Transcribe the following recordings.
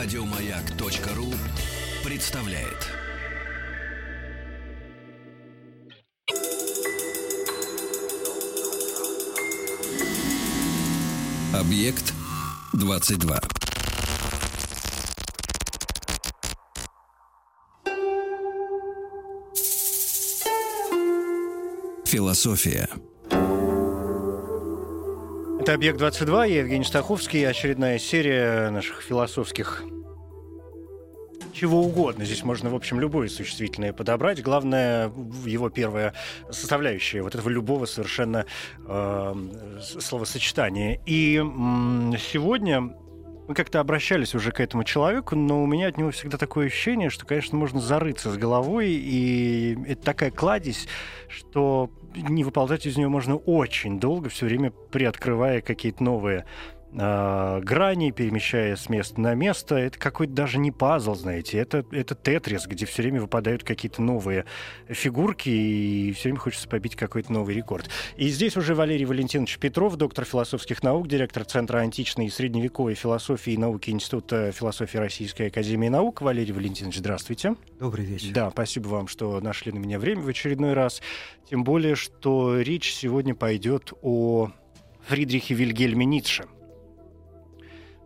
Радиомаяк.ру представляет. Объект 22. Философия. Это «Объект-22», я Евгений Стаховский, очередная серия наших философских чего угодно. Здесь можно, в общем, любое существительное подобрать. Главное, его первая составляющая вот этого любого совершенно э, словосочетания. И э, сегодня мы как-то обращались уже к этому человеку, но у меня от него всегда такое ощущение, что, конечно, можно зарыться с головой, и это такая кладезь, что не выползать из нее можно очень долго, все время приоткрывая какие-то новые э, грани, перемещая с места на место. Это какой-то даже не пазл, знаете, это, это тетрис, где все время выпадают какие-то новые фигурки, и все время хочется побить какой-то новый рекорд. И здесь уже Валерий Валентинович Петров, доктор философских наук, директор Центра античной и средневековой философии и науки Института философии Российской Академии Наук. Валерий Валентинович, здравствуйте. Добрый вечер. Да, спасибо вам, что нашли на меня время в очередной раз. Тем более, что речь сегодня пойдет о Фридрихе Вильгельме Ницше –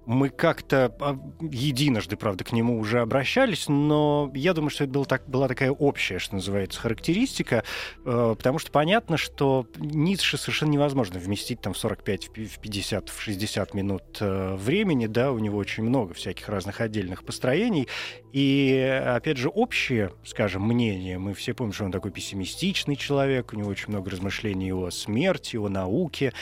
мы как-то а, единожды, правда, к нему уже обращались, но я думаю, что это был так, была такая общая, что называется, характеристика, э, потому что понятно, что Ницше совершенно невозможно вместить там в 45, в 50, в 60 минут э, времени, да, у него очень много всяких разных отдельных построений, и, опять же, общее, скажем, мнение, мы все помним, что он такой пессимистичный человек, у него очень много размышлений о смерти, о науке,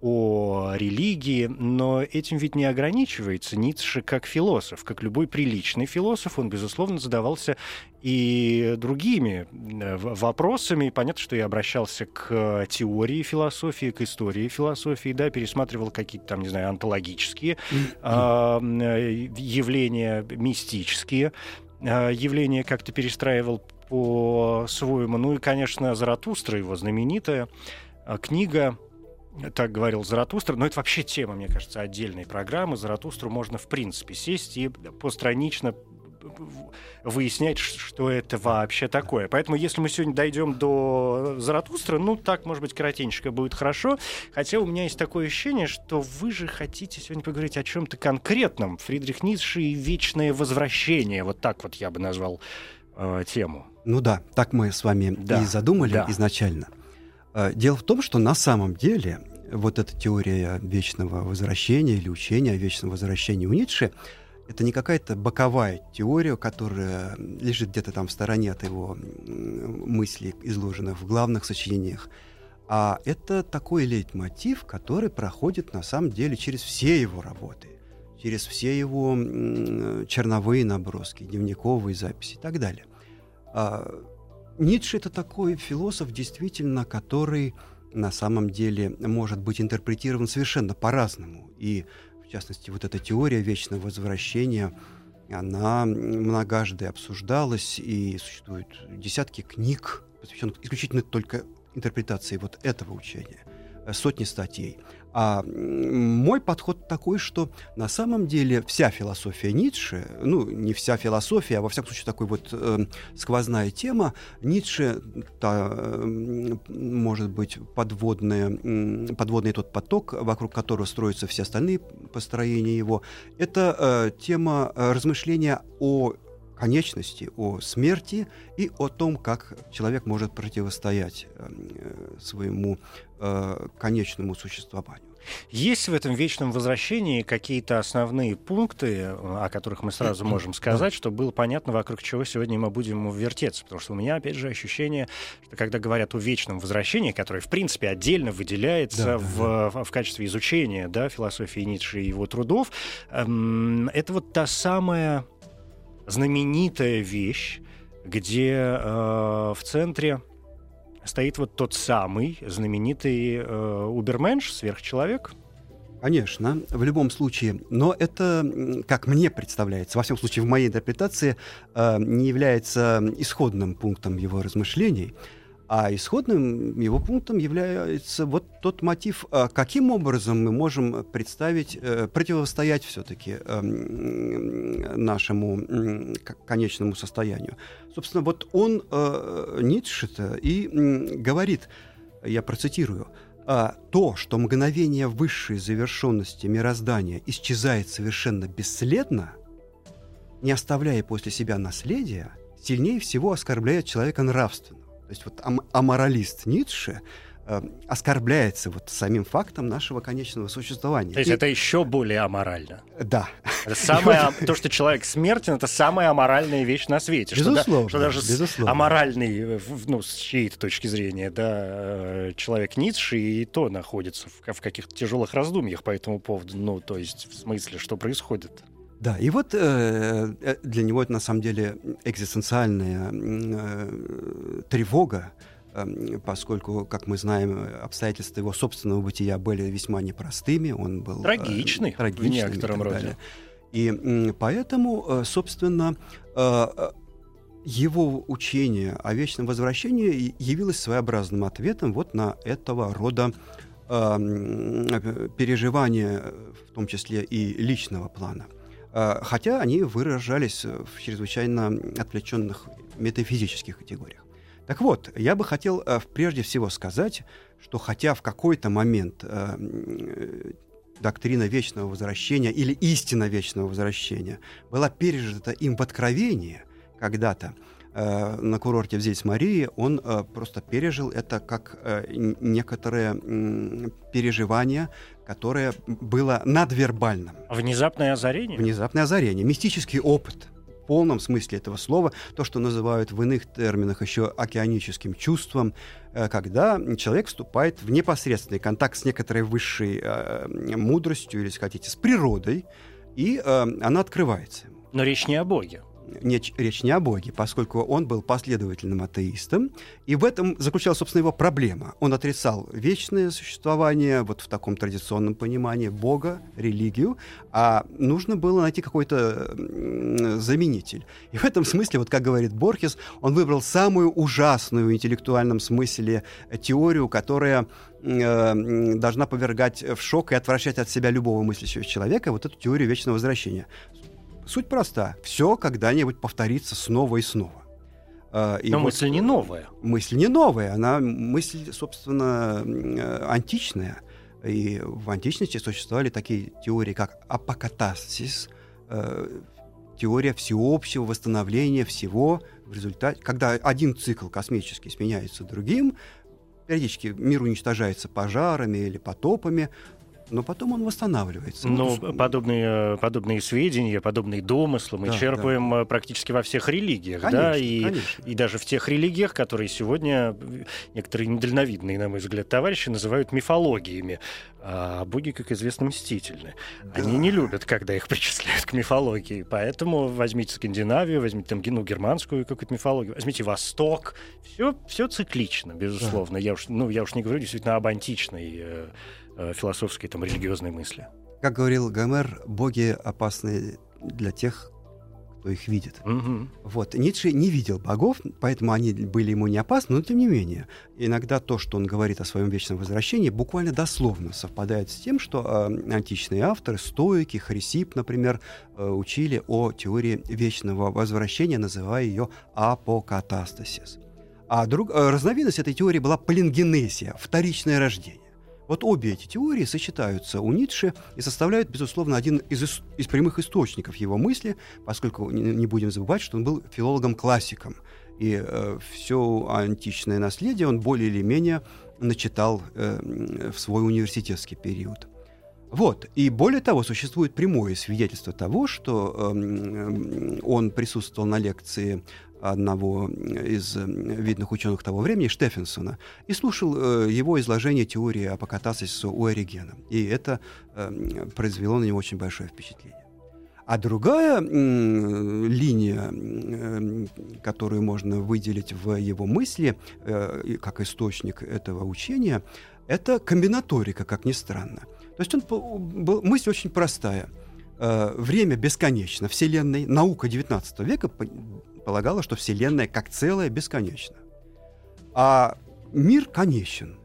о религии, но этим ведь не ограничивается Ницше как философ. Как любой приличный философ, он, безусловно, задавался и другими э, вопросами. Понятно, что я обращался к теории философии, к истории философии, да, пересматривал какие-то там, не знаю, онтологические э, явления, мистические э, явления как-то перестраивал по-своему. Ну и, конечно, Заратустра, его знаменитая э, книга так говорил Заратустра, но это вообще тема, мне кажется, отдельной программы. Заратустру можно, в принципе, сесть и постранично выяснять, что это вообще такое. Поэтому, если мы сегодня дойдем до Заратустра, ну, так, может быть, коротенько будет хорошо. Хотя у меня есть такое ощущение, что вы же хотите сегодня поговорить о чем-то конкретном. Фридрих Ницше и вечное возвращение. Вот так вот я бы назвал э, тему. Ну да, так мы с вами да. и задумали да. изначально. Э, дело в том, что на самом деле вот эта теория вечного возвращения или учения о вечном возвращении у Ницше это не какая-то боковая теория, которая лежит где-то там в стороне от его мыслей, изложенных в главных сочинениях, а это такой лейтмотив, который проходит на самом деле через все его работы, через все его черновые наброски, дневниковые записи и так далее. А, Ницше это такой философ, действительно, который на самом деле может быть интерпретирован совершенно по-разному. И, в частности, вот эта теория вечного возвращения, она многожды обсуждалась, и существуют десятки книг, посвященных исключительно только интерпретации вот этого учения, сотни статей. А мой подход такой, что на самом деле вся философия Ницше, ну, не вся философия, а во всяком случае такой вот э, сквозная тема, Ницше, та, э, может быть, подводная, э, подводный тот поток, вокруг которого строятся все остальные построения его, это э, тема размышления о конечности, о смерти и о том, как человек может противостоять э, своему э, конечному существованию. Есть в этом вечном возвращении какие-то основные пункты, о которых мы сразу можем сказать, чтобы было понятно, вокруг чего сегодня мы будем вертеться? Потому что у меня, опять же, ощущение, что когда говорят о вечном возвращении, которое, в принципе, отдельно выделяется да, в, да. в качестве изучения да, философии Ницше и его трудов, эм, это вот та самая знаменитая вещь, где э, в центре стоит вот тот самый знаменитый э, уберменш, сверхчеловек. Конечно, в любом случае. Но это, как мне представляется, во всем случае в моей интерпретации, э, не является исходным пунктом его размышлений. А исходным его пунктом является вот тот мотив, а каким образом мы можем представить, э, противостоять все-таки эм, нашему конечному состоянию. Собственно, вот он, э, Ницше-то, и говорит, я процитирую, «А то, что мгновение высшей завершенности мироздания исчезает совершенно бесследно, не оставляя после себя наследия, сильнее всего оскорбляет человека нравственно. То есть вот ам- аморалист Ницше э, оскорбляется вот самим фактом нашего конечного существования. То есть И... это еще более аморально. Да. Это самое, то, что человек смертен, это самая аморальная вещь на свете. Безусловно. Что, да, что даже безусловно. аморальный, ну, с чьей-то точки зрения, да, э, человек Ницше и то находится в, в каких-то тяжелых раздумьях по этому поводу. Ну, то есть в смысле, что происходит? Да, и вот э, э, для него это на самом деле экзистенциальная э, тревога, э, поскольку, как мы знаем, обстоятельства его собственного бытия были весьма непростыми, он был трагичный, э, трагичный в некотором роде. Далее. И поэтому, э, собственно, э, его учение о вечном возвращении явилось своеобразным ответом вот на этого рода э, переживания, в том числе и личного плана. А, хотя они выражались в чрезвычайно отвлеченных метафизических категориях. Так вот, я бы хотел э, прежде всего сказать, что хотя в какой-то момент э, доктрина вечного возвращения или истина вечного возвращения была пережита им в откровении когда-то, э, на курорте в здесь Марии, он э, просто пережил это как э, некоторое э, переживание, которое было надвербальным. Внезапное озарение? Внезапное озарение, мистический опыт в полном смысле этого слова, то, что называют в иных терминах еще океаническим чувством, э, когда человек вступает в непосредственный контакт с некоторой высшей э, мудростью, или, если хотите, с природой, и э, она открывается. Но речь не о Боге не, речь не о Боге, поскольку он был последовательным атеистом, и в этом заключалась, собственно, его проблема. Он отрицал вечное существование, вот в таком традиционном понимании Бога, религию, а нужно было найти какой-то заменитель. И в этом смысле, вот как говорит Борхес, он выбрал самую ужасную в интеллектуальном смысле теорию, которая э, должна повергать в шок и отвращать от себя любого мыслящего человека, вот эту теорию вечного возвращения. Суть проста. Все когда-нибудь повторится снова и снова. А, и Но вот мысль не новая. Мысль не новая, она мысль, собственно, античная. И в античности существовали такие теории, как апокатасис, э, теория всеобщего восстановления всего в результате, когда один цикл космический сменяется другим, периодически мир уничтожается пожарами или потопами, но потом он восстанавливается. Но ну, подобные, подобные сведения, подобные домыслы мы да, черпаем да. Э, практически во всех религиях, конечно, да, и, конечно. и даже в тех религиях, которые сегодня некоторые недальновидные, на мой взгляд, товарищи называют мифологиями. А боги, как известно, мстительны. Да. Они не любят, когда их причисляют к мифологии. Поэтому возьмите Скандинавию, возьмите там ну, германскую какую-то мифологию, возьмите Восток. Все, все циклично, безусловно. Да. Я, уж, ну, я уж не говорю действительно об античной э, философской, там, религиозной мысли. Как говорил Гомер, боги опасны для тех, кто их видит. Угу. Вот. Ницше не видел богов, поэтому они были ему не опасны, но тем не менее. Иногда то, что он говорит о своем вечном возвращении, буквально дословно совпадает с тем, что э, античные авторы, стоики, Хрисип, например, э, учили о теории вечного возвращения, называя ее апокатастасис. А друг, э, разновидность этой теории была полингенезия, вторичное рождение. Вот обе эти теории сочетаются у Ницше и составляют, безусловно, один из, из прямых источников его мысли, поскольку не будем забывать, что он был филологом-классиком. И э, все античное наследие он более или менее начитал э, в свой университетский период. Вот. И более того, существует прямое свидетельство того, что э, он присутствовал на лекции одного из видных ученых того времени, Штефенсона, и слушал э, его изложение теории апокатасиса у Оригена. И это э, произвело на него очень большое впечатление. А другая э, линия, э, которую можно выделить в его мысли, э, как источник этого учения, это комбинаторика, как ни странно. То есть он был, мысль очень простая. Э, время бесконечно. Вселенной, наука XIX века полагала, что Вселенная как целая бесконечна. А мир конечен.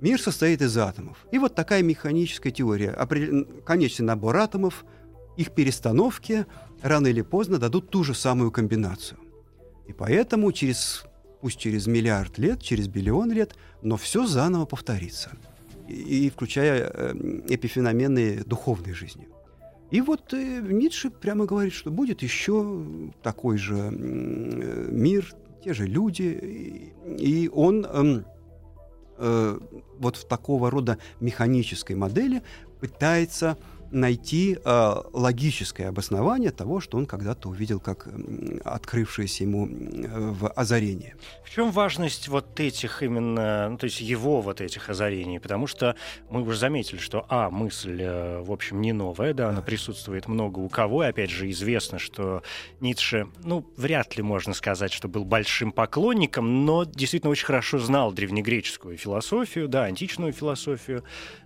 Мир состоит из атомов. И вот такая механическая теория. Конечный набор атомов, их перестановки рано или поздно дадут ту же самую комбинацию. И поэтому через, пусть через миллиард лет, через биллион лет, но все заново повторится. И, включая э, эпифеномены духовной жизни. И вот э, Ницше прямо говорит, что будет еще такой же э, мир, те же люди, и, он э, э, вот в такого рода механической модели пытается найти э, логическое обоснование того, что он когда-то увидел как открывшееся ему э, в озарении. В чем важность вот этих именно, ну, то есть его вот этих озарений? Потому что мы уже заметили, что, а, мысль, э, в общем, не новая, да, она присутствует много у кого, и опять же известно, что Ницше, ну, вряд ли можно сказать, что был большим поклонником, но действительно очень хорошо знал древнегреческую философию, да, античную философию,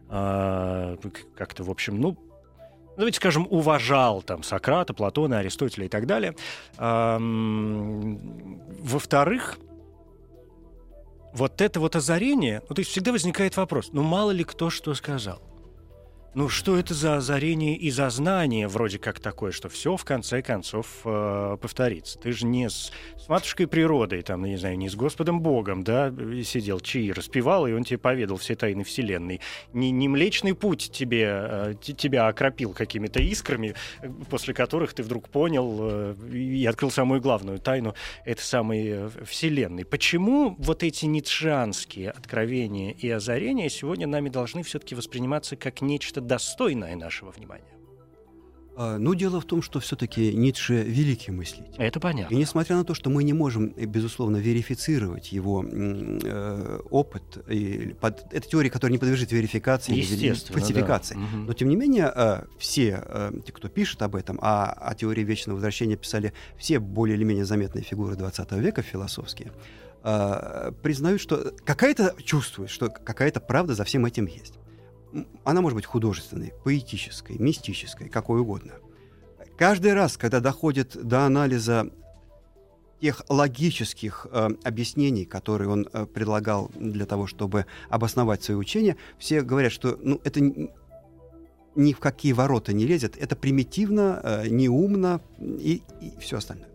э, как-то, в общем, ну, давайте скажем, уважал там Сократа, Платона, Аристотеля и так далее. Во-вторых, вот это вот озарение, ну, то есть всегда возникает вопрос, ну, мало ли кто что сказал. Ну, что это за озарение и за знание вроде как такое, что все в конце концов э, повторится? Ты же не с, с матушкой природой, там, не знаю, не с Господом Богом, да, сидел, чаи распевал, и он тебе поведал все тайны Вселенной. Не, не Млечный Путь тебе, э, тебя окропил какими-то искрами, после которых ты вдруг понял э, и открыл самую главную тайну этой самой э, Вселенной. Почему вот эти ницшанские откровения и озарения сегодня нами должны все-таки восприниматься как нечто нечто достойное нашего внимания. А, ну, дело в том, что все-таки Ницше великий мыслитель. Это понятно. И несмотря на то, что мы не можем, э, безусловно, верифицировать его э, опыт, и под, это теория, которая не подлежит верификации или фальсификации, да. но тем не менее э, все, э, те, кто пишет об этом, а о теории вечного возвращения писали все более или менее заметные фигуры 20 века философские, э, признают, что какая-то чувствует, что какая-то правда за всем этим есть она может быть художественной, поэтической, мистической, какой угодно. Каждый раз, когда доходит до анализа тех логических э, объяснений, которые он э, предлагал для того, чтобы обосновать свое учение, все говорят, что ну, это ни в какие ворота не лезет, это примитивно, э, неумно и, и все остальное.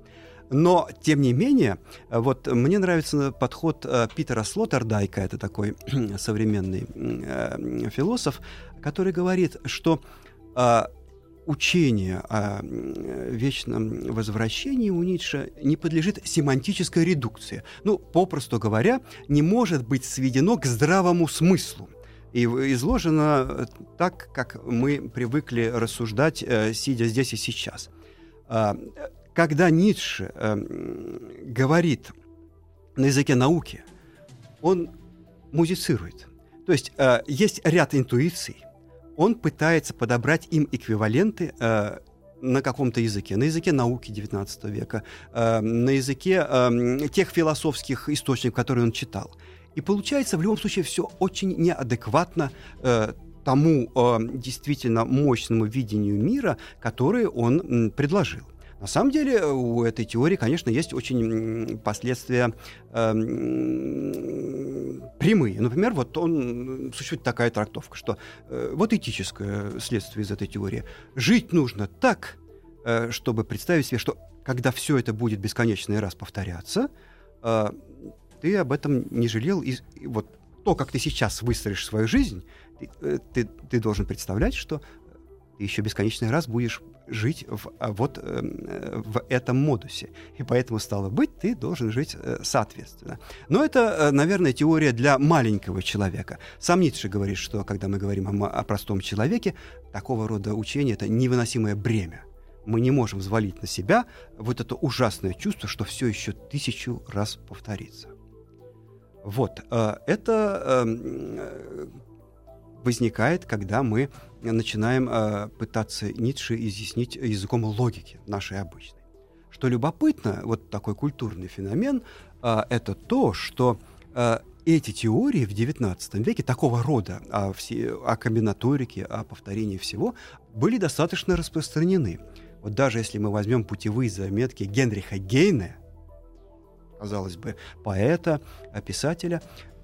Но, тем не менее, вот мне нравится подход э, Питера Слоттердайка, это такой современный э, философ, который говорит, что э, учение о вечном возвращении у Ницше не подлежит семантической редукции. Ну, попросту говоря, не может быть сведено к здравому смыслу и изложено так, как мы привыкли рассуждать, сидя здесь и сейчас. Когда Ницше э, говорит на языке науки, он музицирует. То есть э, есть ряд интуиций, он пытается подобрать им эквиваленты э, на каком-то языке, на языке науки XIX века, э, на языке э, тех философских источников, которые он читал. И получается в любом случае все очень неадекватно э, тому э, действительно мощному видению мира, которое он м, предложил. На самом деле у этой теории, конечно, есть очень последствия э, прямые. Например, вот он существует такая трактовка, что э, вот этическое следствие из этой теории. Жить нужно так, э, чтобы представить себе, что когда все это будет бесконечный раз повторяться, э, ты об этом не жалел. И, и вот то, как ты сейчас выстроишь свою жизнь, ты, э, ты, ты должен представлять, что ты еще бесконечный раз будешь жить в, а, вот э, в этом модусе. И поэтому, стало быть, ты должен жить э, соответственно. Но это, э, наверное, теория для маленького человека. Сам Ницше говорит, что когда мы говорим о, о простом человеке, такого рода учение — это невыносимое бремя. Мы не можем взвалить на себя вот это ужасное чувство, что все еще тысячу раз повторится. Вот. Это эм, возникает, когда мы начинаем э, пытаться Ницше изъяснить языком логики нашей обычной. Что любопытно, вот такой культурный феномен, э, это то, что э, эти теории в XIX веке такого рода о, все, о комбинаторике, о повторении всего были достаточно распространены. Вот даже если мы возьмем путевые заметки Генриха Гейне, казалось бы, поэта, писателя,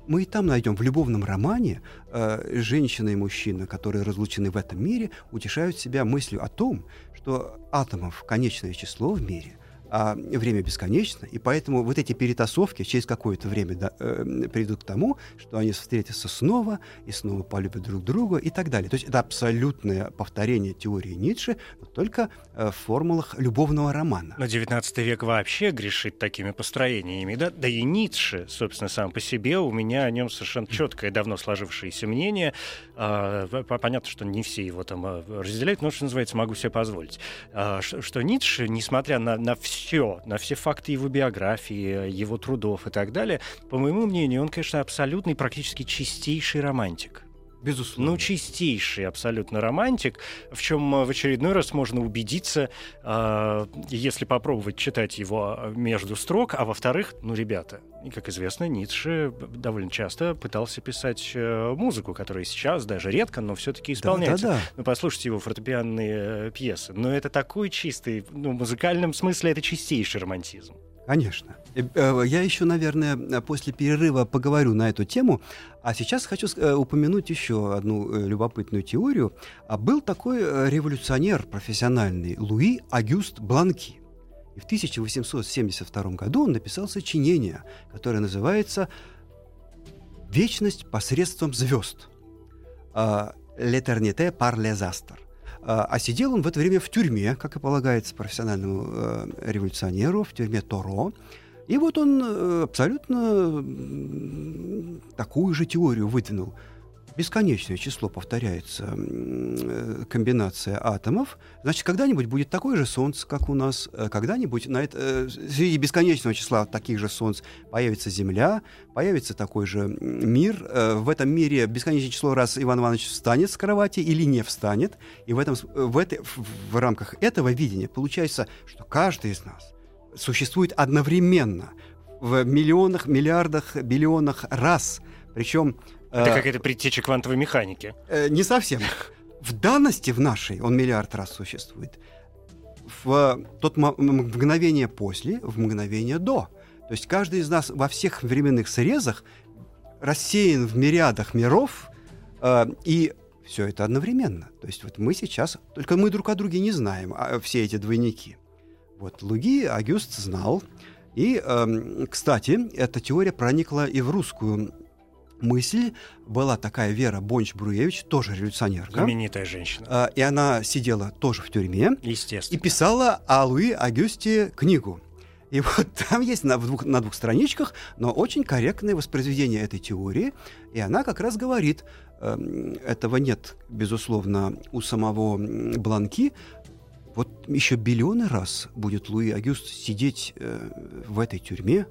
мы и там найдем в любовном романе э, женщина и мужчина, которые разлучены в этом мире, утешают себя мыслью о том, что атомов конечное число в мире, а время бесконечно, и поэтому вот эти перетасовки через какое-то время да, э, приведут к тому, что они встретятся снова и снова полюбят друг друга и так далее. То есть это абсолютное повторение теории Ницше, но только э, в формулах любовного романа. Но 19 век вообще грешит такими построениями, да? Да и Ницше, собственно, сам по себе, у меня о нем совершенно четкое, давно сложившееся мнение. Э, понятно, что не все его там а, разделяют, но, что называется, могу себе позволить. Э, что Ницше, несмотря на, на все все, на все факты его биографии, его трудов и так далее, по моему мнению, он, конечно, абсолютный, практически чистейший романтик. Безусловно. Ну, чистейший абсолютно романтик, в чем э, в очередной раз можно убедиться, э, если попробовать читать его э, между строк, а во-вторых, ну, ребята, и, как известно, Ницше довольно часто пытался писать э, музыку, которая сейчас даже редко, но все-таки исполняется. Да, да, да. Ну, послушайте его фортепианные э, пьесы. Но это такой чистый, ну, в музыкальном смысле это чистейший романтизм. Конечно. Э, я еще, наверное, после перерыва поговорю на эту тему. А сейчас хочу э, упомянуть еще одну э, любопытную теорию. А был такой революционер профессиональный Луи Агюст Бланки. И в 1872 году он написал сочинение, которое называется «Вечность посредством звезд». «L'éternité par les astres». А, а сидел он в это время в тюрьме, как и полагается профессиональному э, революционеру, в тюрьме Торо. И вот он э, абсолютно такую же теорию выдвинул – бесконечное число повторяется э, комбинация атомов, значит, когда-нибудь будет такое же Солнце, как у нас, э, когда-нибудь на это, э, среди бесконечного числа таких же Солнц появится Земля, появится такой же мир. В этом мире бесконечное число раз Иван Иванович встанет с кровати или не встанет, и в, этом, в, этой, в рамках этого видения получается, что каждый из нас существует одновременно в миллионах, миллиардах, биллионах раз. Причем это э, какая-то предтеча квантовой механики. Э, не совсем. В данности в нашей он миллиард раз существует. В тот мгновение после, в мгновение до. То есть каждый из нас во всех временных срезах рассеян в мириадах миров, э, и все это одновременно. То есть вот мы сейчас, только мы друг о друге не знаем, а все эти двойники. Вот Луи Огюст знал. И, э, кстати, эта теория проникла и в русскую мысль была такая Вера Бонч-Бруевич, тоже революционерка. Знаменитая женщина. А, и она сидела тоже в тюрьме. Естественно. И писала о Луи Огюсте книгу. И вот там есть на двух, на двух страничках, но очень корректное воспроизведение этой теории. И она как раз говорит, э, этого нет, безусловно, у самого Бланки. Вот еще биллионы раз будет Луи Агюст сидеть э, в этой тюрьме,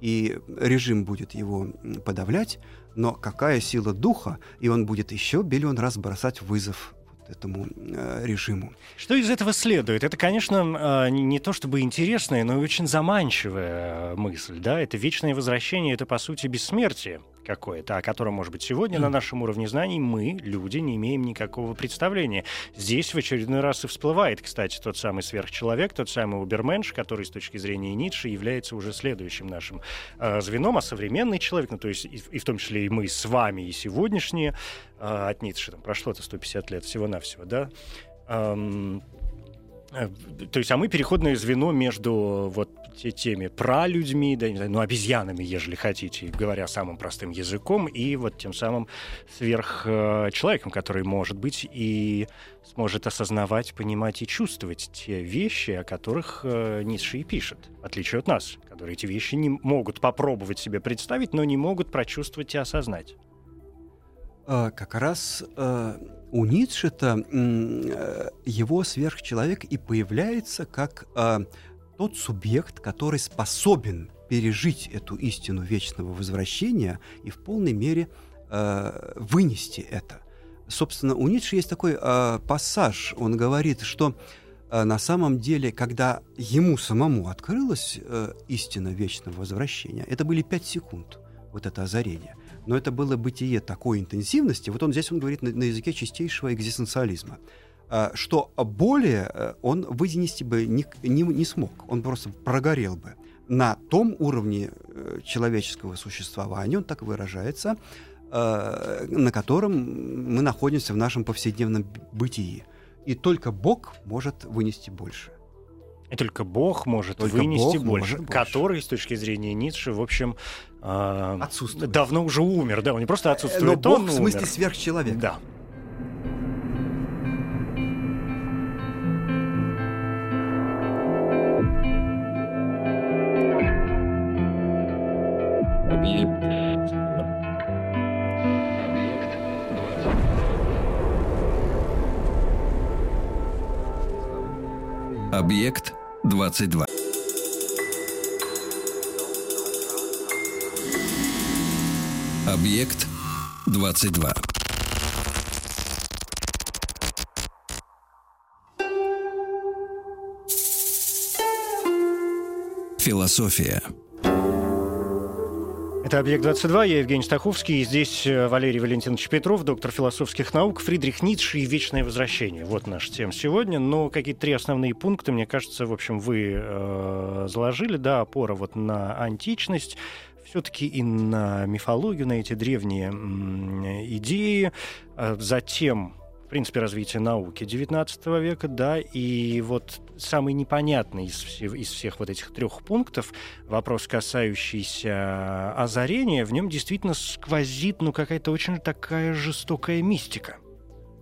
и режим будет его подавлять, но какая сила духа, и он будет еще биллион раз бросать вызов этому э, режиму. Что из этого следует? Это, конечно, э, не то чтобы интересная, но и очень заманчивая мысль. Да? Это вечное возвращение, это, по сути, бессмертие какое-то, о котором, может быть, сегодня на нашем уровне знаний мы, люди, не имеем никакого представления. Здесь в очередной раз и всплывает, кстати, тот самый сверхчеловек, тот самый Уберменш, который с точки зрения Ницше является уже следующим нашим э, звеном, а современный человек, ну то есть и, и в том числе и мы с вами, и сегодняшние, э, от Ницше, там прошло-то 150 лет всего-навсего, да, эм, то есть, а мы переходное звено между вот теми пралюдьми, да, не знаю, ну, обезьянами, ежели хотите, говоря самым простым языком, и вот тем самым сверхчеловеком, который, может быть, и сможет осознавать, понимать и чувствовать те вещи, о которых э, Ницше и пишет, в отличие от нас, которые эти вещи не могут попробовать себе представить, но не могут прочувствовать и осознать. А, как раз э, у Ницше-то э, его сверхчеловек и появляется как э, тот субъект, который способен пережить эту истину вечного возвращения и в полной мере вынести это. Собственно, у Ницше есть такой пассаж, он говорит, что на самом деле, когда ему самому открылась э, истина вечного возвращения, это были пять секунд, вот это озарение. Но это было бытие такой интенсивности, вот он здесь он говорит на, на языке чистейшего экзистенциализма. Э, что более э, он вынести бы не, не, не смог, он просто прогорел бы. на том уровне э, человеческого существования, он так выражается, э, на котором мы находимся в нашем повседневном бытии. И только Бог может вынести больше. И только Бог может только вынести Бог больше, может который, с точки зрения Ницше, в общем, э, отсутствует. давно уже умер. Да, он не просто отсутствует, Но Бог он в смысле умер. сверхчеловек. Да. Объект 22. Объект 22. Философия. Это «Объект-22», я Евгений Стаховский, и здесь э, Валерий Валентинович Петров, доктор философских наук, Фридрих Ницше и «Вечное возвращение». Вот наша тема сегодня, но какие-то три основные пункта, мне кажется, в общем, вы э, заложили, да, опора вот на античность, все-таки и на мифологию, на эти древние идеи, а затем принципе развития науки XIX века, да, и вот самый непонятный из, всех, из всех вот этих трех пунктов, вопрос, касающийся озарения, в нем действительно сквозит, ну, какая-то очень такая жестокая мистика.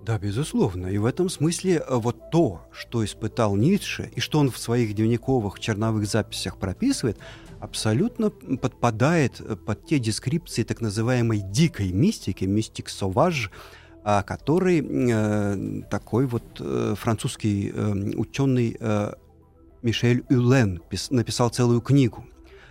Да, безусловно. И в этом смысле э, вот то, что испытал Ницше, и что он в своих дневниковых черновых записях прописывает, абсолютно подпадает э, под те дескрипции так называемой дикой мистики, мистик соваж, а который э, такой вот э, французский э, ученый э, Мишель Юлен пис, написал целую книгу.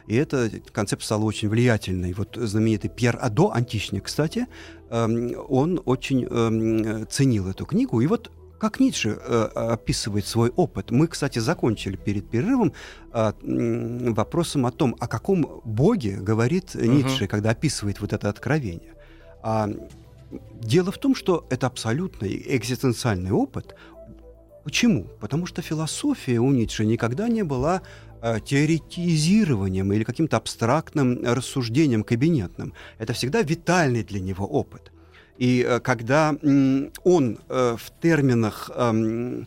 И эта концепция стала очень влиятельной. Вот знаменитый Пьер Адо, античник, кстати, э, он очень э, ценил эту книгу. И вот как Ницше э, описывает свой опыт. Мы, кстати, закончили перед перерывом э, вопросом о том, о каком Боге говорит Ницше, uh-huh. когда описывает вот это откровение. А Дело в том, что это абсолютный экзистенциальный опыт. Почему? Потому что философия у Ницше никогда не была э, теоретизированием или каким-то абстрактным рассуждением кабинетным. Это всегда витальный для него опыт. И э, когда он э, в терминах э,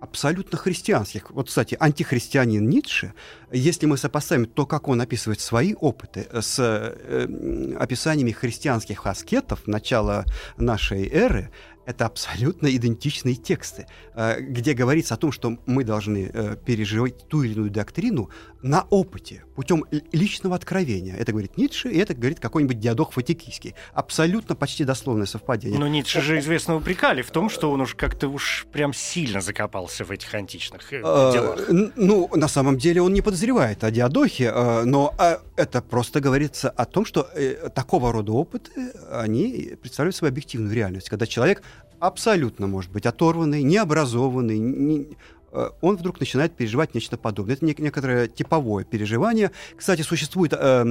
абсолютно христианских. Вот, кстати, антихристианин Ницше, если мы сопоставим то, как он описывает свои опыты с э, описаниями христианских аскетов начала нашей эры, это абсолютно идентичные тексты, э, где говорится о том, что мы должны э, переживать ту или иную доктрину на опыте, путем личного откровения. Это говорит Ницше, и это говорит какой-нибудь диадох Фатикийский. Абсолютно почти дословное совпадение. Но Ницше же известно упрекали в том, что он уж как-то уж прям сильно закопался в этих античных э, делах. Ну, на самом деле он не подозревает о диадохе, но это просто говорится о том, что такого рода опыты, они представляют собой объективную реальность, когда человек абсолютно может быть оторванный, необразованный, не, э, он вдруг начинает переживать нечто подобное. Это некоторое типовое переживание. Кстати, существует э,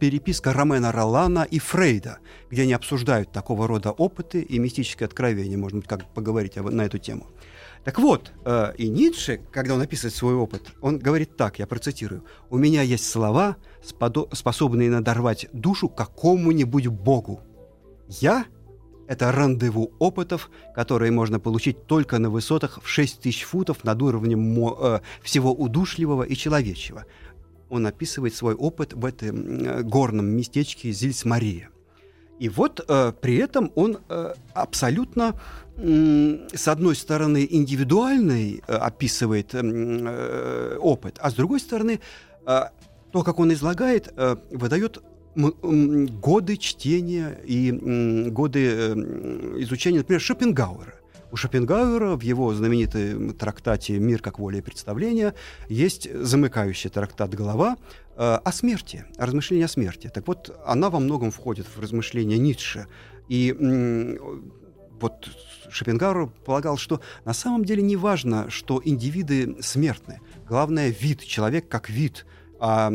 переписка Ромена Ролана и Фрейда, где они обсуждают такого рода опыты и мистическое откровение. Можно как поговорить об, на эту тему. Так вот, э, и Ницше, когда он описывает свой опыт, он говорит так, я процитирую, «У меня есть слова, способные надорвать душу какому-нибудь богу. Я это рандеву опытов, которые можно получить только на высотах в 6 тысяч футов над уровнем э, всего удушливого и человечьего. Он описывает свой опыт в этом э, горном местечке Зильс-Мария. И вот э, при этом он э, абсолютно, э, с одной стороны, индивидуальный э, описывает э, опыт, а с другой стороны, э, то, как он излагает, э, выдает годы чтения и годы э, изучения, например, Шопенгауэра. У Шопенгауэра в его знаменитом трактате «Мир как воля и представление» есть замыкающий трактат «Голова» э, о смерти, о размышлении о смерти. Так вот, она во многом входит в размышления Ницше. И вот Шопенгауэр полагал, что на самом деле не важно, что индивиды смертны. Главное — вид, человек как вид — а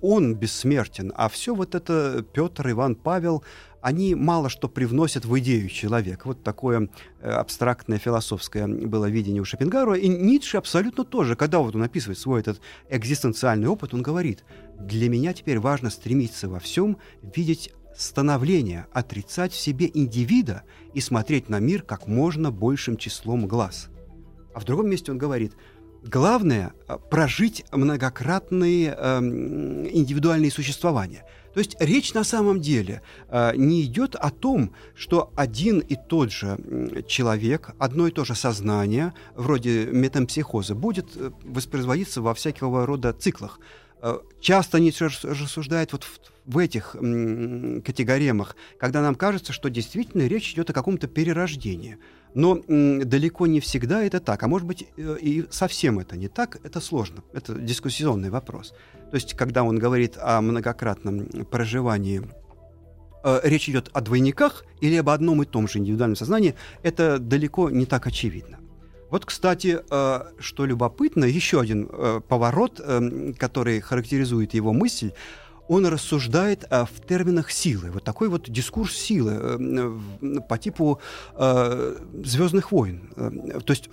он бессмертен, а все вот это Петр, Иван, Павел, они мало что привносят в идею человека. Вот такое э, абстрактное философское было видение у Шопенгауэра. И Ницше абсолютно тоже, когда вот он описывает свой этот экзистенциальный опыт, он говорит, для меня теперь важно стремиться во всем видеть становление, отрицать в себе индивида и смотреть на мир как можно большим числом глаз. А в другом месте он говорит, главное э, прожить многократные э, индивидуальные существования – то есть речь на самом деле э, не идет о том, что один и тот же человек, одно и то же сознание, вроде метампсихоза, будет э, воспроизводиться во всякого рода циклах. Э, часто они рассуждают вот в, в этих категориях, когда нам кажется, что действительно речь идет о каком-то перерождении. Но далеко не всегда это так. А может быть, э, и совсем это не так. Это сложно. Это дискуссионный вопрос. То есть, когда он говорит о многократном проживании э, речь идет о двойниках или об одном и том же индивидуальном сознании, это далеко не так очевидно. Вот, кстати, э, что любопытно, еще один поворот, э, который характеризует его мысль, он рассуждает э, в терминах силы. Вот такой вот дискурс силы э, по типу э, Звездных войн. То есть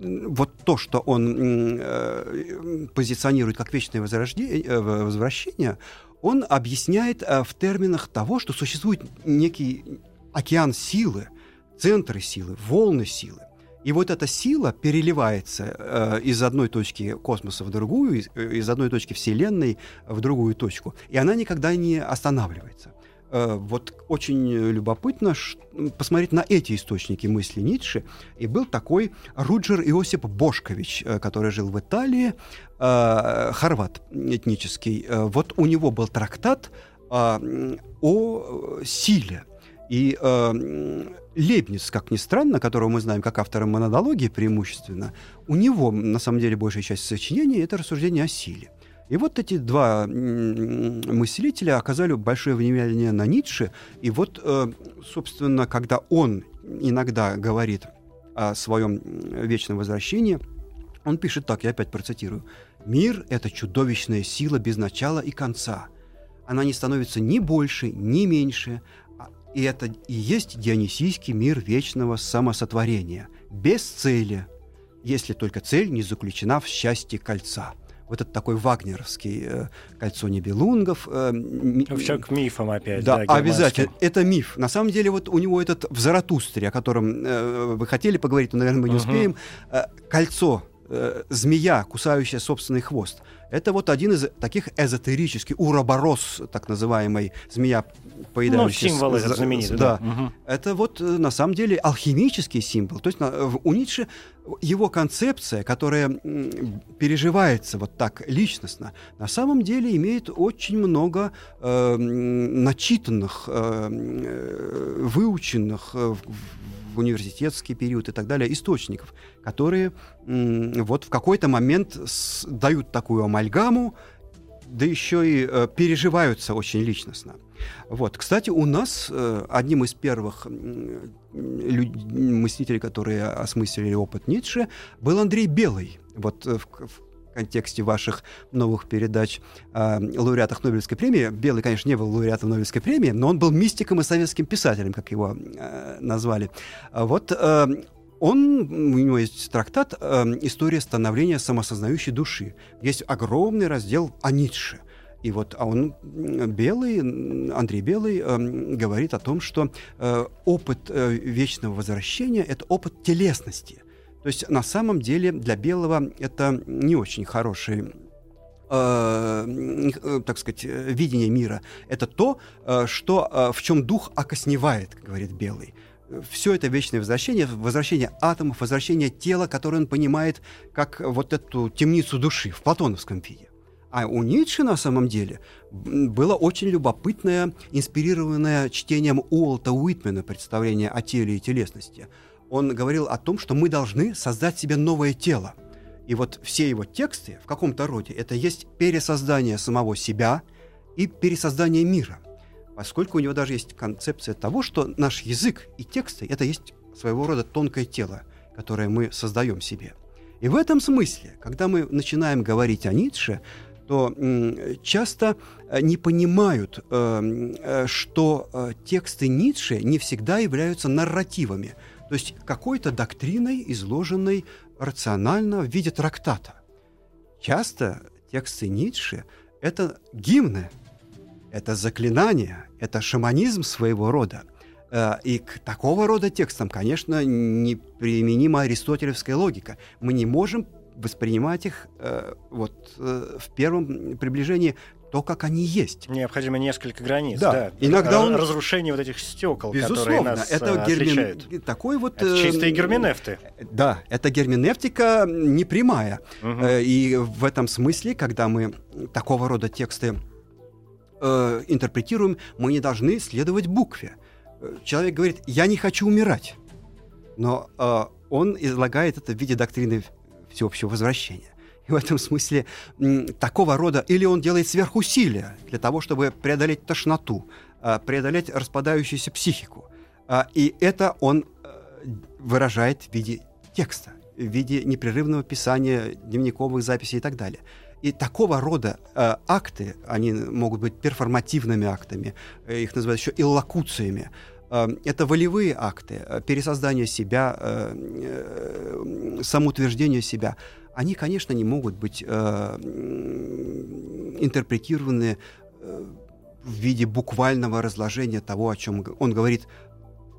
вот то, что он позиционирует как вечное э, возвращение, он объясняет в терминах того, что существует некий океан силы, центры силы, волны силы. И вот эта сила переливается э, из одной точки космоса в другую, из, э, из одной точки Вселенной в другую точку. И она никогда не останавливается. Э, вот очень любопытно посмотреть на эти источники мысли Ницше. И был такой Руджер Иосип Бошкович, э, который жил в Италии, хорват этнический. Вот у него был трактат о силе. И э, Лейбниц, как ни странно, которого мы знаем как автора монодологии преимущественно, у него, на самом деле, большая часть сочинений — это рассуждение о силе. И вот эти два мыслителя оказали большое внимание на Ницше. И вот, э, собственно, когда он иногда говорит о своем вечном возвращении, он пишет так, я опять процитирую. «Мир — это чудовищная сила без начала и конца. Она не становится ни больше, ни меньше, и это и есть дионисийский мир вечного самосотворения, без цели, если только цель не заключена в счастье кольца. Вот это такой вагнеровский э, кольцо небелунгов. Э, Все к мифам опять. Да, да обязательно. Это миф. На самом деле вот у него этот в Заратустре, о котором э, вы хотели поговорить, но, наверное, мы не угу. успеем. Э, кольцо, э, змея, кусающая собственный хвост. Это вот один из таких эзотерических, уроборос, так называемый, змея поедающая. Ну, символ этот знаменитый. Да. да. Угу. Это вот э, на самом деле алхимический символ. То есть у Ницше его концепция, которая переживается вот так личностно, на самом деле имеет очень много э, начитанных, э, э выученных э, университетский период и так далее, источников, которые вот в какой-то момент дают такую амальгаму, да еще и э, переживаются очень личностно. Вот. Кстати, у нас э, одним из первых э, мыслителей, которые осмыслили опыт Ницше, был Андрей Белый. Вот э, в, в контексте ваших новых передач о лауреатах Нобелевской премии. Белый, конечно, не был лауреатом Нобелевской премии, но он был мистиком и советским писателем, как его э, назвали. А вот э, он, у него есть трактат э, «История становления самосознающей души». Есть огромный раздел о Ницше. И вот, а он белый, Андрей Белый э, говорит о том, что э, опыт э, вечного возвращения это опыт телесности. То есть на самом деле для Белого это не очень хороший э, э, так сказать, видение мира. Это то, э, что, э, в чем дух окосневает, говорит Белый. Все это вечное возвращение, возвращение атомов, возвращение тела, которое он понимает как вот эту темницу души в платоновском виде. А у Ницше на самом деле было очень любопытное, инспирированное чтением Уолта Уитмена представление о теле и телесности – он говорил о том, что мы должны создать себе новое тело. И вот все его тексты в каком-то роде это есть пересоздание самого себя и пересоздание мира. Поскольку у него даже есть концепция того, что наш язык и тексты это есть своего рода тонкое тело, которое мы создаем себе. И в этом смысле, когда мы начинаем говорить о Ницше, что часто э, не понимают, э, э, что тексты Ницше не всегда являются нарративами, то есть какой-то доктриной, изложенной рационально в виде трактата. Часто тексты Ницше — это гимны, это заклинания, это шаманизм своего рода. И к такого рода текстам, конечно, неприменима аристотелевская логика. Мы не можем воспринимать их э, вот э, в первом приближении то, как они есть. Необходимо несколько границ. Да, да. иногда он... Разрушение вот этих стекол, Безусловно, которые нас это э, гермен... отличают. Такой вот... Это чистые герменевты. Да, это герменевтика непрямая. Угу. И в этом смысле, когда мы такого рода тексты э, интерпретируем, мы не должны следовать букве. Человек говорит, я не хочу умирать. Но э, он излагает это в виде доктрины всеобщего возвращения. И в этом смысле такого рода, или он делает сверхусилия для того, чтобы преодолеть тошноту, а, преодолеть распадающуюся психику. А, и это он э, выражает в виде текста, в виде непрерывного писания, дневниковых записей и так далее. И такого рода э, акты, они могут быть перформативными актами, э, их называют еще иллокуциями, э, это волевые акты, э, пересоздание себя, э, э, самоутверждение себя они, конечно, не могут быть э, интерпретированы э, в виде буквального разложения того, о чем он говорит.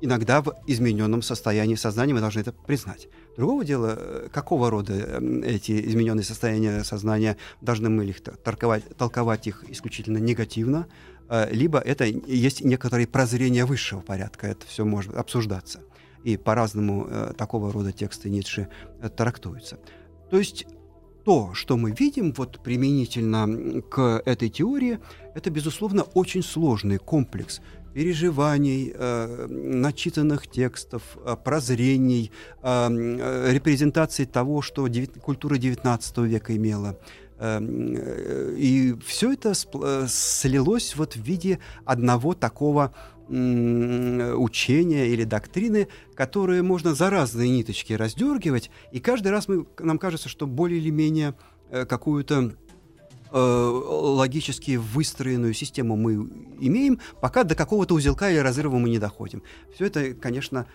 Иногда в измененном состоянии сознания мы должны это признать. Другого дела, э, какого рода э, эти измененные состояния сознания, должны мы их толковать, толковать их исключительно негативно, э, либо это есть некоторые прозрения высшего порядка, это все может обсуждаться. И по-разному такого рода тексты Ницше трактуются. То есть то, что мы видим вот применительно к этой теории, это, безусловно, очень сложный комплекс переживаний, э, начитанных текстов, э, прозрений, э, э репрезентации того, что культура XIX века имела. Э, и все это слилось вот в виде одного такого учения или доктрины, которые можно за разные ниточки раздергивать, и каждый раз мы, нам кажется, что более или менее э, какую-то э, логически выстроенную систему мы имеем, пока до какого-то узелка или разрыва мы не доходим. Все это, конечно,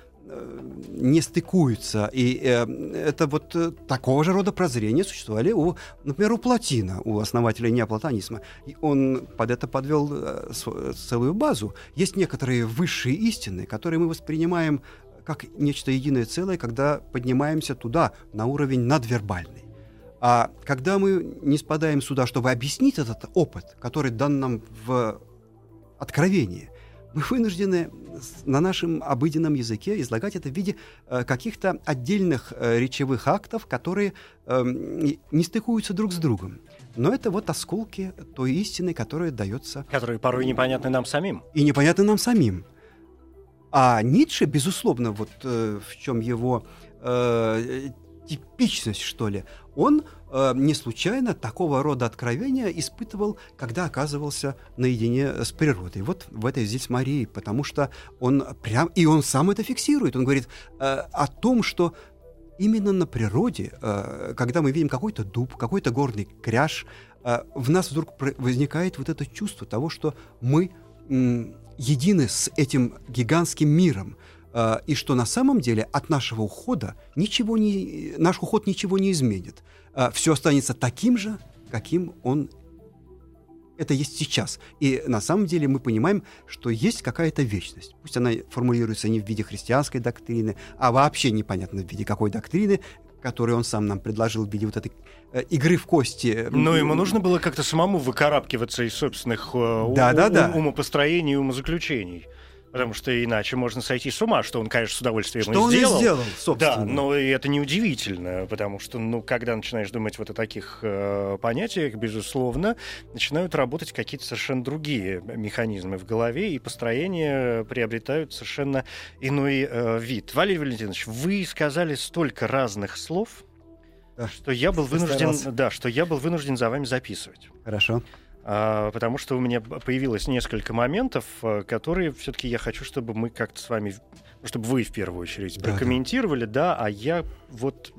не стыкуются. И э, это вот э, такого же рода прозрения существовали у, например, у Платина, у основателя неоплатонизма. И он под это подвел э, целую базу. Есть некоторые высшие истины, которые мы воспринимаем как нечто единое целое, когда поднимаемся туда, на уровень надвербальный. А когда мы не спадаем сюда, чтобы объяснить этот опыт, который дан нам в откровении, мы вынуждены на нашем обыденном языке излагать это в виде э, каких-то отдельных э, речевых актов, которые э, не стыкуются друг с другом. Но это вот осколки той истины, которая дается... Которые порой непонятны нам самим. И непонятны нам самим. А Ницше, безусловно, вот э, в чем его э, типичность, что ли, он э, не случайно такого рода откровения испытывал, когда оказывался наедине с природой. Вот в этой здесь Марии, потому что он прям, и он сам это фиксирует. Он говорит э, о том, что именно на природе, э, когда мы видим какой-то дуб, какой-то горный кряж, э, в нас вдруг возникает вот это чувство того, что мы э, едины с этим гигантским миром, Э, и что на самом деле от нашего ухода ничего не, наш уход ничего не изменит. Э, Все останется таким же, каким он это есть сейчас. И на самом деле мы понимаем, что есть какая-то вечность. Пусть она формулируется не в виде христианской доктрины, а вообще непонятно в виде какой доктрины, которую он сам нам предложил в виде вот этой э, игры в кости. Но ему нужно было как-то самому выкарабкиваться из собственных э, да, ум, да, да. умопостроений и умозаключений. Потому что иначе можно сойти с ума, что он, конечно, с удовольствием что он сделал. сделал, собственно. Да, но это неудивительно, потому что, ну, когда начинаешь думать вот о таких э, понятиях, безусловно, начинают работать какие-то совершенно другие механизмы в голове, и построения приобретают совершенно иной э, вид. Валерий Валентинович, вы сказали столько разных слов, да. что я был вынужден, да, что я был вынужден за вами записывать. Хорошо. А, потому что у меня появилось несколько моментов, э, которые все-таки я хочу, чтобы мы как-то с вами чтобы вы в первую очередь прокомментировали, да, а я вот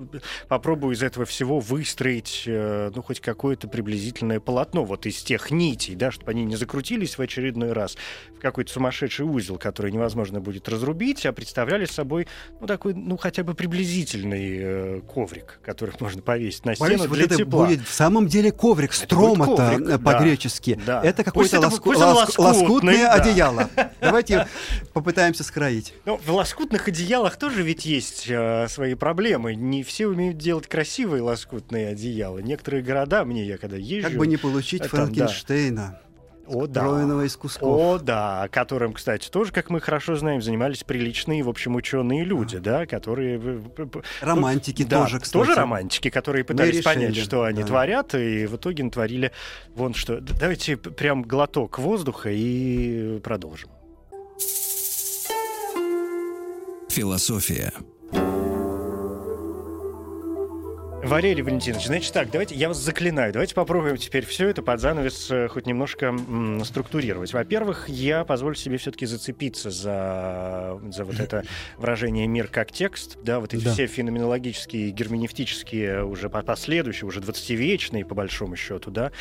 попробую из этого всего выстроить, э, ну, хоть какое-то приблизительное полотно вот из тех нитей, да, чтобы они не закрутились в очередной раз в какой-то сумасшедший узел, который невозможно будет разрубить, а представляли собой, ну, такой, ну, хотя бы приблизительный э, коврик, который можно повесить на стену Борис, для вот тепла. Это будет в самом деле коврик, строма-то э, по-гречески. Да, да. Это какое-то лоску, лоск, лоскутное да. одеяло. Давайте попытаемся скроить. Ну, лоскутных одеялах тоже ведь есть э, свои проблемы. Не все умеют делать красивые лоскутные одеяла. Некоторые города мне, я когда езжу... Как бы не получить там, Франкенштейна. Да. О, да. из кусков. О, да, которым, кстати, тоже, как мы хорошо знаем, занимались приличные, в общем, ученые люди, а. да, которые... Романтики да, тоже, кстати. Тоже романтики, которые пытались понять, что они да. творят, и в итоге натворили вон что. Давайте прям глоток воздуха и продолжим. Философия. Валерий Валентинович, значит так, давайте, я вас заклинаю, давайте попробуем теперь все это под занавес э, хоть немножко м, структурировать. Во-первых, я позволю себе все-таки зацепиться за, за вот это выражение «мир как текст», да, вот эти да. все феноменологические, герменевтические, уже последующие, уже 20-вечные, по большому счету, да,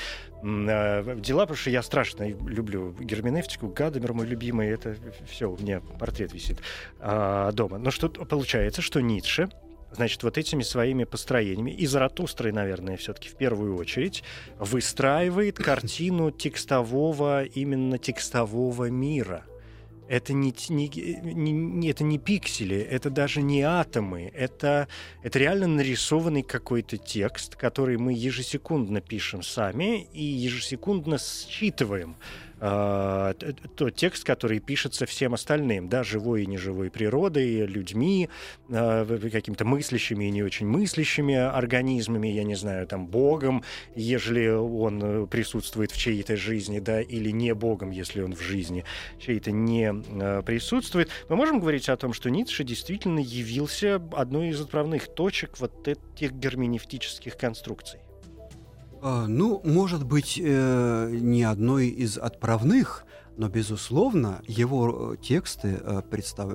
э, дела, потому что я страшно люблю герменевтику, Гадамер мой любимый, это все, у меня портрет висит а, дома. Но что получается, что Ницше значит, вот этими своими построениями, и Заратустрой, наверное, все-таки в первую очередь, выстраивает картину текстового, именно текстового мира. Это не, не, не, это не пиксели, это даже не атомы, это, это реально нарисованный какой-то текст, который мы ежесекундно пишем сами и ежесекундно считываем. Э, тот текст, который пишется всем остальным, да, живой и неживой природой, людьми, э, какими-то мыслящими и не очень мыслящими организмами, я не знаю, там, Богом, ежели он э, присутствует в чьей-то жизни, да, или не Богом, если он в жизни чьей-то не присутствует. Мы можем говорить о том, что Ницше действительно явился одной из отправных точек вот этих герменевтических конструкций. А, ну, может быть, э, не одной из отправных, но, безусловно, его э, тексты э, представ...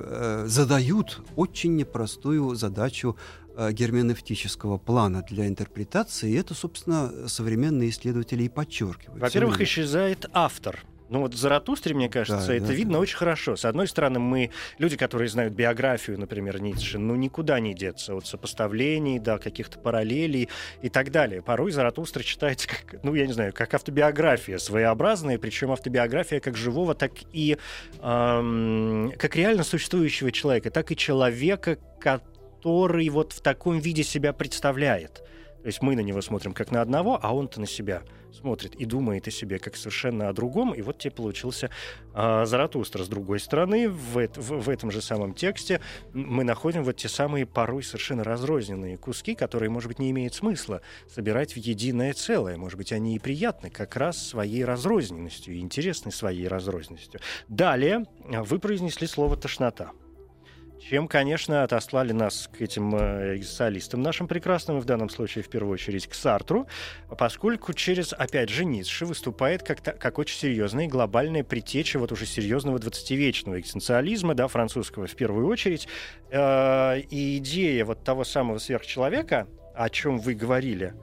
задают очень непростую задачу герменевтического плана для интерпретации, и это, собственно, современные исследователи и подчеркивают. Во-первых, исчезает автор ну вот в Заратустре, мне кажется, да, это да, видно да. очень хорошо. С одной стороны, мы, люди, которые знают биографию, например, Ницше, ну никуда не деться от сопоставлений, да, каких-то параллелей и так далее. Порой Заратустра читается как, ну я не знаю, как автобиография своеобразная, причем автобиография как живого, так и эм, как реально существующего человека, так и человека, который вот в таком виде себя представляет. То есть мы на него смотрим как на одного, а он-то на себя смотрит и думает о себе как совершенно о другом. И вот тебе получился э, Заратустра. С другой стороны, в, в, в этом же самом тексте мы находим вот те самые порой совершенно разрозненные куски, которые, может быть, не имеет смысла собирать в единое целое. Может быть, они и приятны как раз своей разрозненностью, и интересны своей разрозненностью. Далее вы произнесли слово «тошнота» чем, конечно, отослали нас к этим э, экзоциалистам нашим прекрасным, в данном случае, в первую очередь, к Сартру, поскольку через, опять же, Ницше выступает как, как очень серьезная и глобальная предтеча вот уже серьезного 20-вечного экзистенциализма, да, французского в первую очередь. Э, и идея вот того самого сверхчеловека, о чем вы говорили,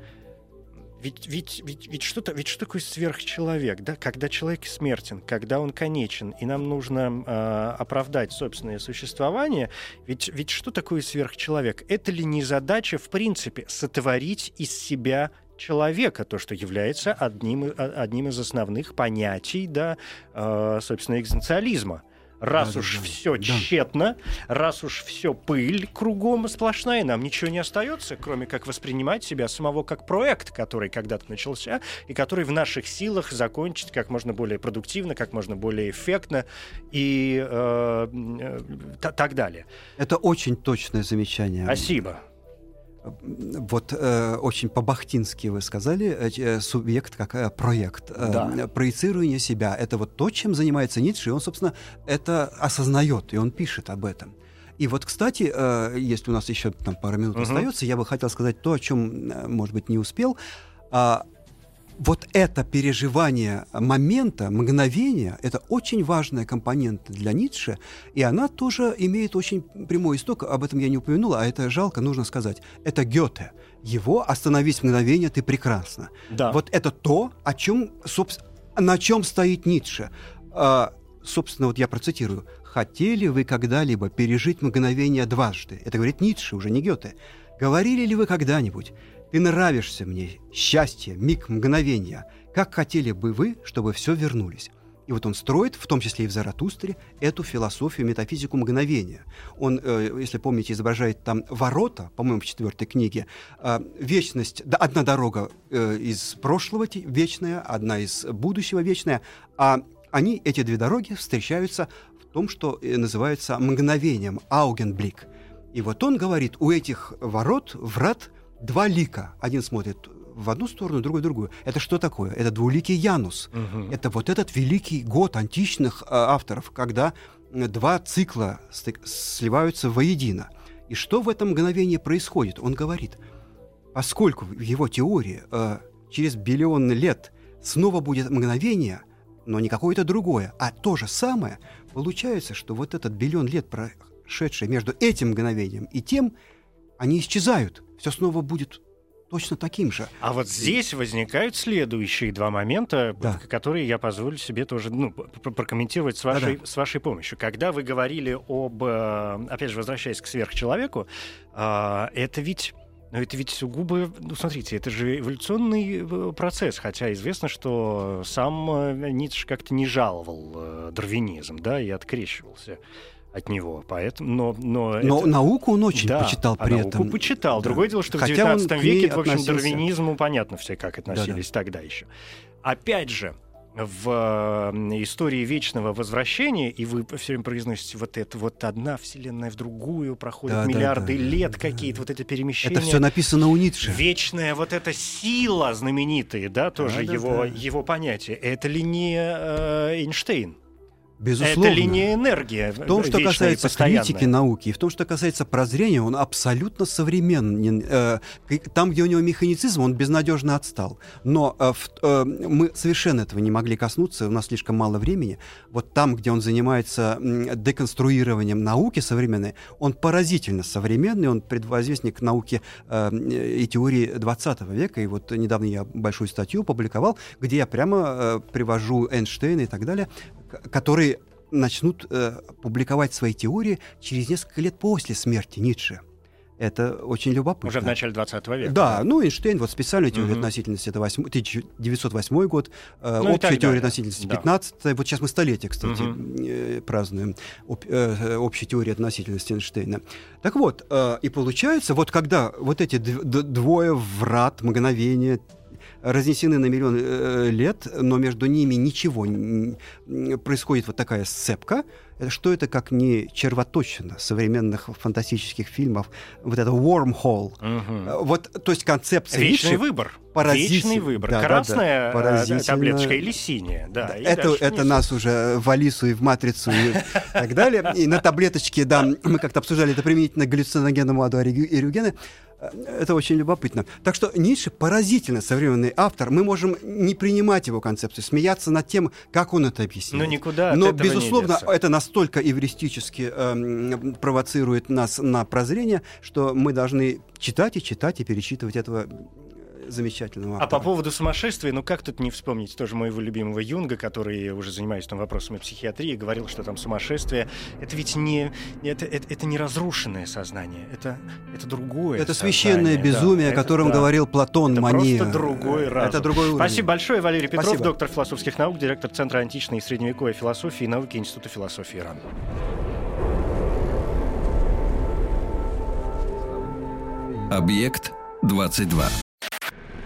ведь, ведь, ведь, ведь, что, ведь что такое сверхчеловек, да? Когда человек смертен, когда он конечен, и нам нужно э, оправдать собственное существование, ведь, ведь что такое сверхчеловек? Это ли не задача, в принципе, сотворить из себя человека, то, что является одним, одним из основных понятий, да, э, собственно, экзистенциализма? Раз да, уж да, все да. тщетно, раз уж все пыль кругом сплошная, нам ничего не остается, кроме как воспринимать себя самого как проект, который когда-то начался и который в наших силах закончить как можно более продуктивно, как можно более эффектно и э, э, так далее. Это очень точное замечание. Спасибо вот э, очень по-бахтински вы сказали, э, э субъект как э, проект, э, да. проецирование себя. Это вот то, чем занимается Ницше, и он, собственно, это осознает, и он пишет об этом. И вот, кстати, э, если у нас еще там пару минут угу. остается, я бы хотел сказать то, о чем, э, может быть, не успел. А, вот это переживание момента, мгновения, это очень важная компонента для Ницше, и она тоже имеет очень прямой исток, об этом я не упомянул, а это жалко, нужно сказать. Это Гёте. Его «Остановись мгновение, ты прекрасно». Да. Вот это то, о чем, собственно, на чем стоит Ницше. А, собственно, вот я процитирую. «Хотели вы когда-либо пережить мгновение дважды?» Это говорит Ницше, уже не Гёте. «Говорили ли вы когда-нибудь?» Ты нравишься мне, счастье, миг, мгновения. Как хотели бы вы, чтобы все вернулись? И вот он строит, в том числе и в Заратустре, эту философию, метафизику мгновения. Он, э, если помните, изображает там ворота, по-моему, в четвертой книге, э, вечность, да, одна дорога э, из прошлого вечная, одна из будущего вечная, а они, эти две дороги, встречаются в том, что э, называется мгновением, аугенблик. И вот он говорит, у этих ворот, врат, два лика. Один смотрит в одну сторону, другой в другую. Это что такое? Это двуликий Янус. Угу. Это вот этот великий год античных э, авторов, когда два цикла сливаются воедино. И что в этом мгновении происходит? Он говорит, поскольку в его теории э, через биллионы лет снова будет мгновение, но не какое-то другое, а то же самое, получается, что вот этот биллион лет, прошедший между этим мгновением и тем, они исчезают все снова будет точно таким же. А вот здесь возникают следующие два момента, да. которые я позволю себе тоже ну, прокомментировать с вашей, Да-да. с вашей помощью. Когда вы говорили об, э, опять же, возвращаясь к сверхчеловеку, э, это ведь но это ведь сугубо, ну смотрите, это же эволюционный э, процесс, хотя известно, что сам Ницше как-то не жаловал дарвинизм, да, и открещивался от него. Поэтому, но, но, но это... науку он очень да, почитал а при а этом. Науку почитал. Да. Другое дело, что Хотя в 19 веке, в общем, дарвинизму понятно все, как относились да, да. тогда еще. Опять же, в истории вечного возвращения, и вы все время произносите вот это, вот одна вселенная в другую, проходят да, миллиарды да, да, лет да, какие-то, да. вот это перемещение. Это все написано у Ницше. Вечная вот эта сила знаменитая, да, тоже да, его, да. его понятие. Это ли не э, Эйнштейн? Безусловно. Это линия энергии. В том, что касается критики науки, и в том, что касается прозрения, он абсолютно современен. Э, там, где у него механицизм, он безнадежно отстал. Но э, э, мы совершенно этого не могли коснуться, у нас слишком мало времени. Вот там, где он занимается деконструированием науки современной, он поразительно современный, он предвозвестник науки и теории 20 века. И вот недавно я большую статью публиковал, где я прямо привожу Эйнштейна и так далее, которые начнут э, публиковать свои теории через несколько лет после смерти Ницше. Это очень любопытно. Уже в начале 20 века. Да, ну Эйнштейн, вот специальная теория угу. относительности, это 8, 1908 год, э, ну, общая теория относительности, да. 15 Вот сейчас мы столетие, кстати, угу. э, празднуем, об, э, общей теории относительности Эйнштейна. Так вот, э, и получается, вот когда вот эти двое врат, мгновения, разнесены на миллион э, лет, но между ними ничего происходит вот такая сцепка. Что это как не червоточина современных фантастических фильмов, вот это wormhole. Угу. Вот, то есть концепция Вечный Ницше выбор. Вечный выбор. Да, Красная да, да. таблеточка или синяя. Да, да. это это нас уже в Алису и в Матрицу и так далее. И на таблеточке, да, мы как-то обсуждали это применительно к галлюциногенному аду и рюгены. Это очень любопытно. Так что Ницше поразительно современный автор. Мы можем не принимать его концепцию, смеяться над тем, как он это объясняет. Но никуда Но, безусловно, это настолько эвристически э, провоцирует нас на прозрение, что мы должны читать и читать и перечитывать этого замечательного автора. А по поводу сумасшествия, ну как тут не вспомнить тоже моего любимого Юнга, который уже занимается там вопросами психиатрии, говорил, что там сумасшествие, это ведь не, это, это, это не разрушенное сознание, это, это другое Это священное безумие, да, о котором это, говорил Платон, это мания. просто другой разум. Это другой уровень. Спасибо большое, Валерий Петров, Спасибо. доктор философских наук, директор Центра античной и средневековой философии и науки Института философии РАН. Объект 22.